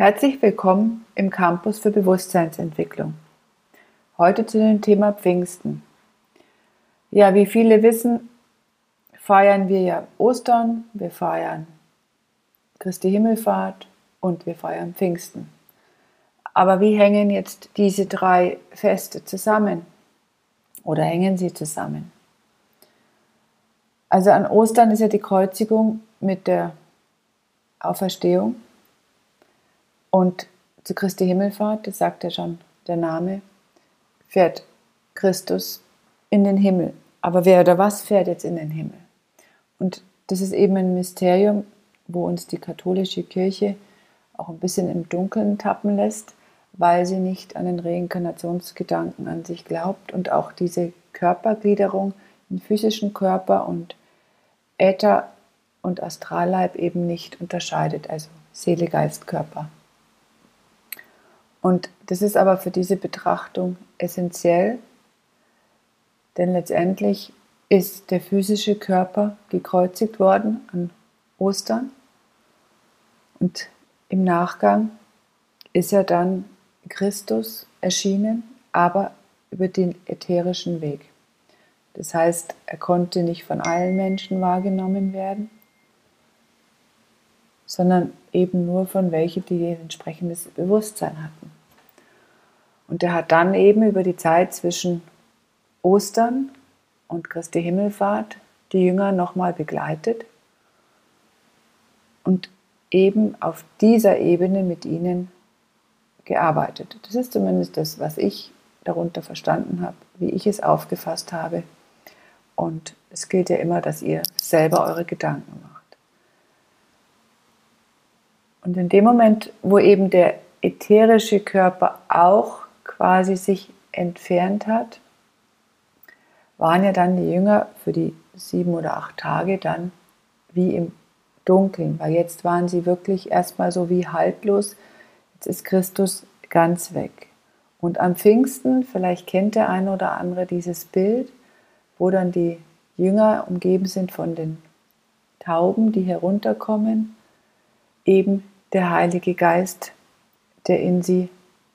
Herzlich willkommen im Campus für Bewusstseinsentwicklung. Heute zu dem Thema Pfingsten. Ja, wie viele wissen, feiern wir ja Ostern, wir feiern Christi Himmelfahrt und wir feiern Pfingsten. Aber wie hängen jetzt diese drei Feste zusammen? Oder hängen sie zusammen? Also an Ostern ist ja die Kreuzigung mit der Auferstehung und zu Christi Himmelfahrt, das sagt ja schon der Name, fährt Christus in den Himmel. Aber wer oder was fährt jetzt in den Himmel? Und das ist eben ein Mysterium, wo uns die katholische Kirche auch ein bisschen im Dunkeln tappen lässt, weil sie nicht an den Reinkarnationsgedanken an sich glaubt und auch diese Körpergliederung in physischen Körper und Äther und Astralleib eben nicht unterscheidet, also Seele, Geist, Körper. Und das ist aber für diese Betrachtung essentiell, denn letztendlich ist der physische Körper gekreuzigt worden an Ostern und im Nachgang ist er dann Christus erschienen, aber über den ätherischen Weg. Das heißt, er konnte nicht von allen Menschen wahrgenommen werden, sondern eben nur von welchen, die ein entsprechendes Bewusstsein hatten. Und er hat dann eben über die Zeit zwischen Ostern und Christi Himmelfahrt die Jünger nochmal begleitet und eben auf dieser Ebene mit ihnen gearbeitet. Das ist zumindest das, was ich darunter verstanden habe, wie ich es aufgefasst habe. Und es gilt ja immer, dass ihr selber eure Gedanken macht. Und in dem Moment, wo eben der ätherische Körper auch quasi sich entfernt hat, waren ja dann die Jünger für die sieben oder acht Tage dann wie im Dunkeln, weil jetzt waren sie wirklich erstmal so wie haltlos. Jetzt ist Christus ganz weg. Und am Pfingsten, vielleicht kennt der eine oder andere dieses Bild, wo dann die Jünger umgeben sind von den Tauben, die herunterkommen, eben der Heilige Geist, der in sie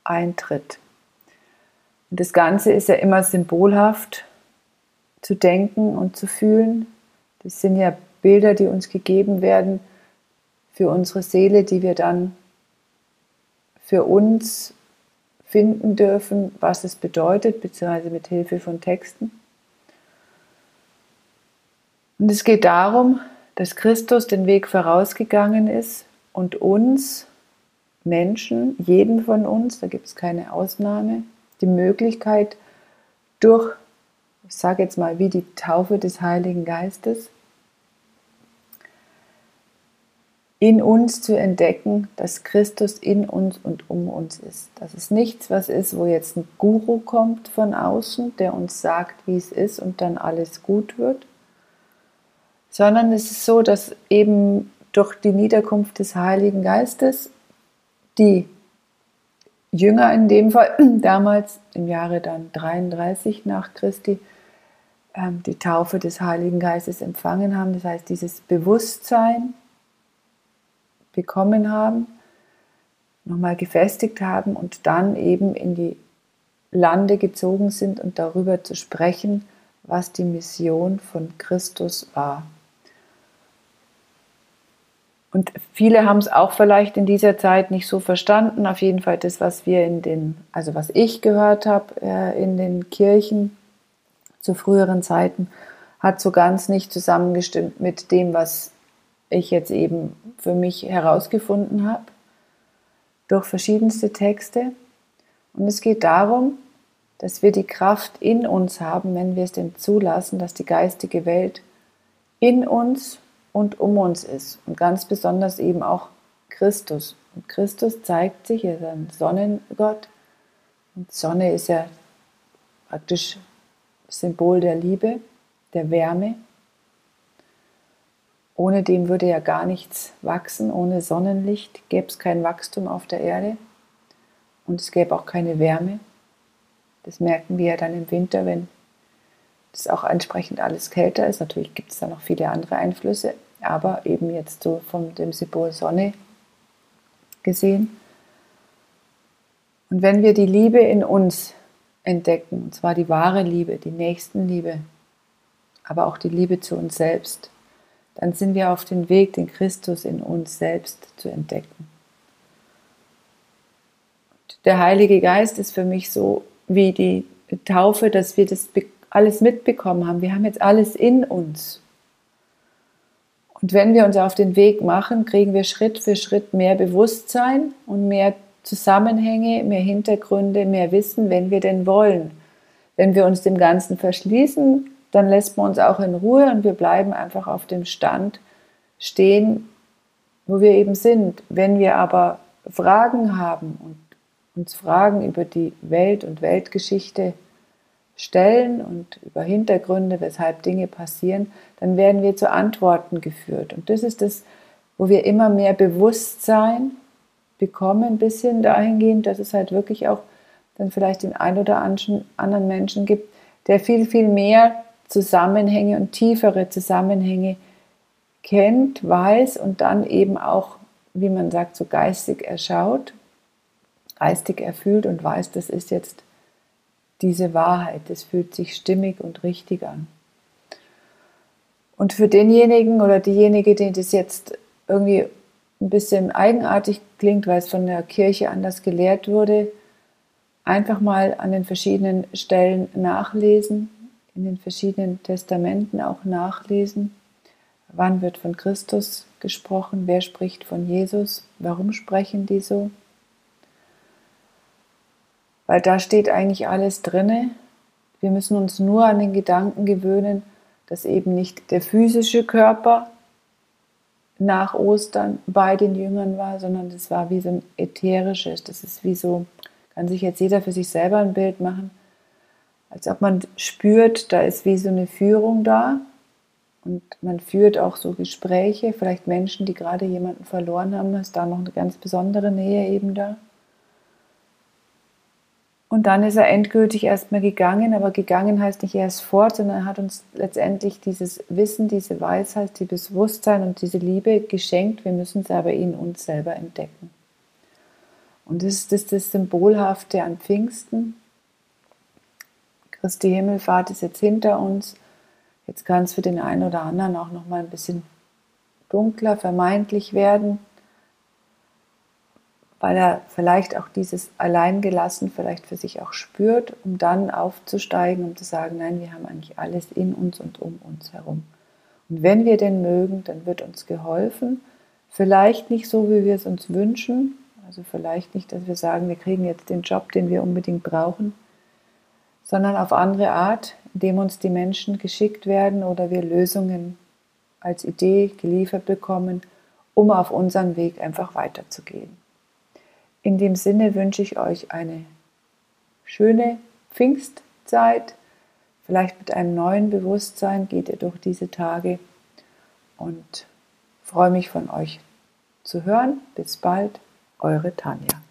eintritt. Und das Ganze ist ja immer symbolhaft zu denken und zu fühlen. Das sind ja Bilder, die uns gegeben werden für unsere Seele, die wir dann für uns finden dürfen, was es bedeutet, beziehungsweise mit Hilfe von Texten. Und es geht darum, dass Christus den Weg vorausgegangen ist und uns Menschen, jeden von uns, da gibt es keine Ausnahme, die Möglichkeit durch, ich sage jetzt mal, wie die Taufe des Heiligen Geistes, in uns zu entdecken, dass Christus in uns und um uns ist. Das ist nichts, was ist, wo jetzt ein Guru kommt von außen, der uns sagt, wie es ist und dann alles gut wird, sondern es ist so, dass eben durch die Niederkunft des Heiligen Geistes die Jünger in dem Fall, damals im Jahre dann 33 nach Christi, ähm, die Taufe des Heiligen Geistes empfangen haben. Das heißt, dieses Bewusstsein bekommen haben, nochmal gefestigt haben und dann eben in die Lande gezogen sind und darüber zu sprechen, was die Mission von Christus war. Und viele haben es auch vielleicht in dieser Zeit nicht so verstanden. Auf jeden Fall das, was wir in den, also was ich gehört habe äh, in den Kirchen zu früheren Zeiten, hat so ganz nicht zusammengestimmt mit dem, was ich jetzt eben für mich herausgefunden habe durch verschiedenste Texte. Und es geht darum, dass wir die Kraft in uns haben, wenn wir es denn zulassen, dass die geistige Welt in uns und um uns ist. Und ganz besonders eben auch Christus. Und Christus zeigt sich, er ist ein Sonnengott. Und Sonne ist ja praktisch Symbol der Liebe, der Wärme. Ohne dem würde ja gar nichts wachsen. Ohne Sonnenlicht gäbe es kein Wachstum auf der Erde. Und es gäbe auch keine Wärme. Das merken wir ja dann im Winter, wenn es auch entsprechend alles kälter ist. Natürlich gibt es da noch viele andere Einflüsse aber eben jetzt so von dem Symbol Sonne gesehen, Und wenn wir die Liebe in uns entdecken, und zwar die wahre Liebe, die Nächstenliebe, aber auch die Liebe zu uns selbst, dann sind wir auf dem Weg, den Christus in uns selbst zu entdecken. Der Heilige Geist ist für mich so wie die Taufe, dass wir das alles mitbekommen haben. Wir haben jetzt alles in uns. Und wenn wir uns auf den Weg machen, kriegen wir Schritt für Schritt mehr Bewusstsein und mehr Zusammenhänge, mehr Hintergründe, mehr Wissen, wenn wir denn wollen. Wenn wir uns dem Ganzen verschließen, dann lässt man uns auch in Ruhe und wir bleiben einfach auf dem Stand stehen, wo wir eben sind. Wenn wir aber Fragen haben und uns Fragen über die Welt und Weltgeschichte stellen und über Hintergründe, weshalb Dinge passieren, dann werden wir zu Antworten geführt. Und das ist das, wo wir immer mehr Bewusstsein bekommen, bis hin dahingehend, dass es halt wirklich auch dann vielleicht den ein oder anderen Menschen gibt, der viel, viel mehr Zusammenhänge und tiefere Zusammenhänge kennt, weiß und dann eben auch, wie man sagt, so geistig erschaut, geistig erfüllt und weiß, das ist jetzt diese Wahrheit, das fühlt sich stimmig und richtig an. Und für denjenigen oder diejenige, die das jetzt irgendwie ein bisschen eigenartig klingt, weil es von der Kirche anders gelehrt wurde, einfach mal an den verschiedenen Stellen nachlesen, in den verschiedenen Testamenten auch nachlesen. Wann wird von Christus gesprochen? Wer spricht von Jesus? Warum sprechen die so? Weil da steht eigentlich alles drinne. Wir müssen uns nur an den Gedanken gewöhnen, dass eben nicht der physische Körper nach Ostern bei den Jüngern war, sondern das war wie so ein ätherisches, das ist wie so, kann sich jetzt jeder für sich selber ein Bild machen, als ob man spürt, da ist wie so eine Führung da und man führt auch so Gespräche, vielleicht Menschen, die gerade jemanden verloren haben, ist da noch eine ganz besondere Nähe eben da. Und dann ist er endgültig erstmal gegangen, aber gegangen heißt nicht erst fort, sondern er hat uns letztendlich dieses Wissen, diese Weisheit, dieses Bewusstsein und diese Liebe geschenkt. Wir müssen es aber in uns selber entdecken. Und das ist das, das Symbolhafte an Pfingsten. Christi Himmelfahrt ist jetzt hinter uns. Jetzt kann es für den einen oder anderen auch noch mal ein bisschen dunkler, vermeintlich werden weil er vielleicht auch dieses Alleingelassen vielleicht für sich auch spürt, um dann aufzusteigen, um zu sagen, nein, wir haben eigentlich alles in uns und um uns herum. Und wenn wir denn mögen, dann wird uns geholfen. Vielleicht nicht so, wie wir es uns wünschen. Also vielleicht nicht, dass wir sagen, wir kriegen jetzt den Job, den wir unbedingt brauchen, sondern auf andere Art, indem uns die Menschen geschickt werden oder wir Lösungen als Idee geliefert bekommen, um auf unserem Weg einfach weiterzugehen. In dem Sinne wünsche ich euch eine schöne Pfingstzeit. Vielleicht mit einem neuen Bewusstsein geht ihr durch diese Tage und freue mich von euch zu hören. Bis bald, eure Tanja.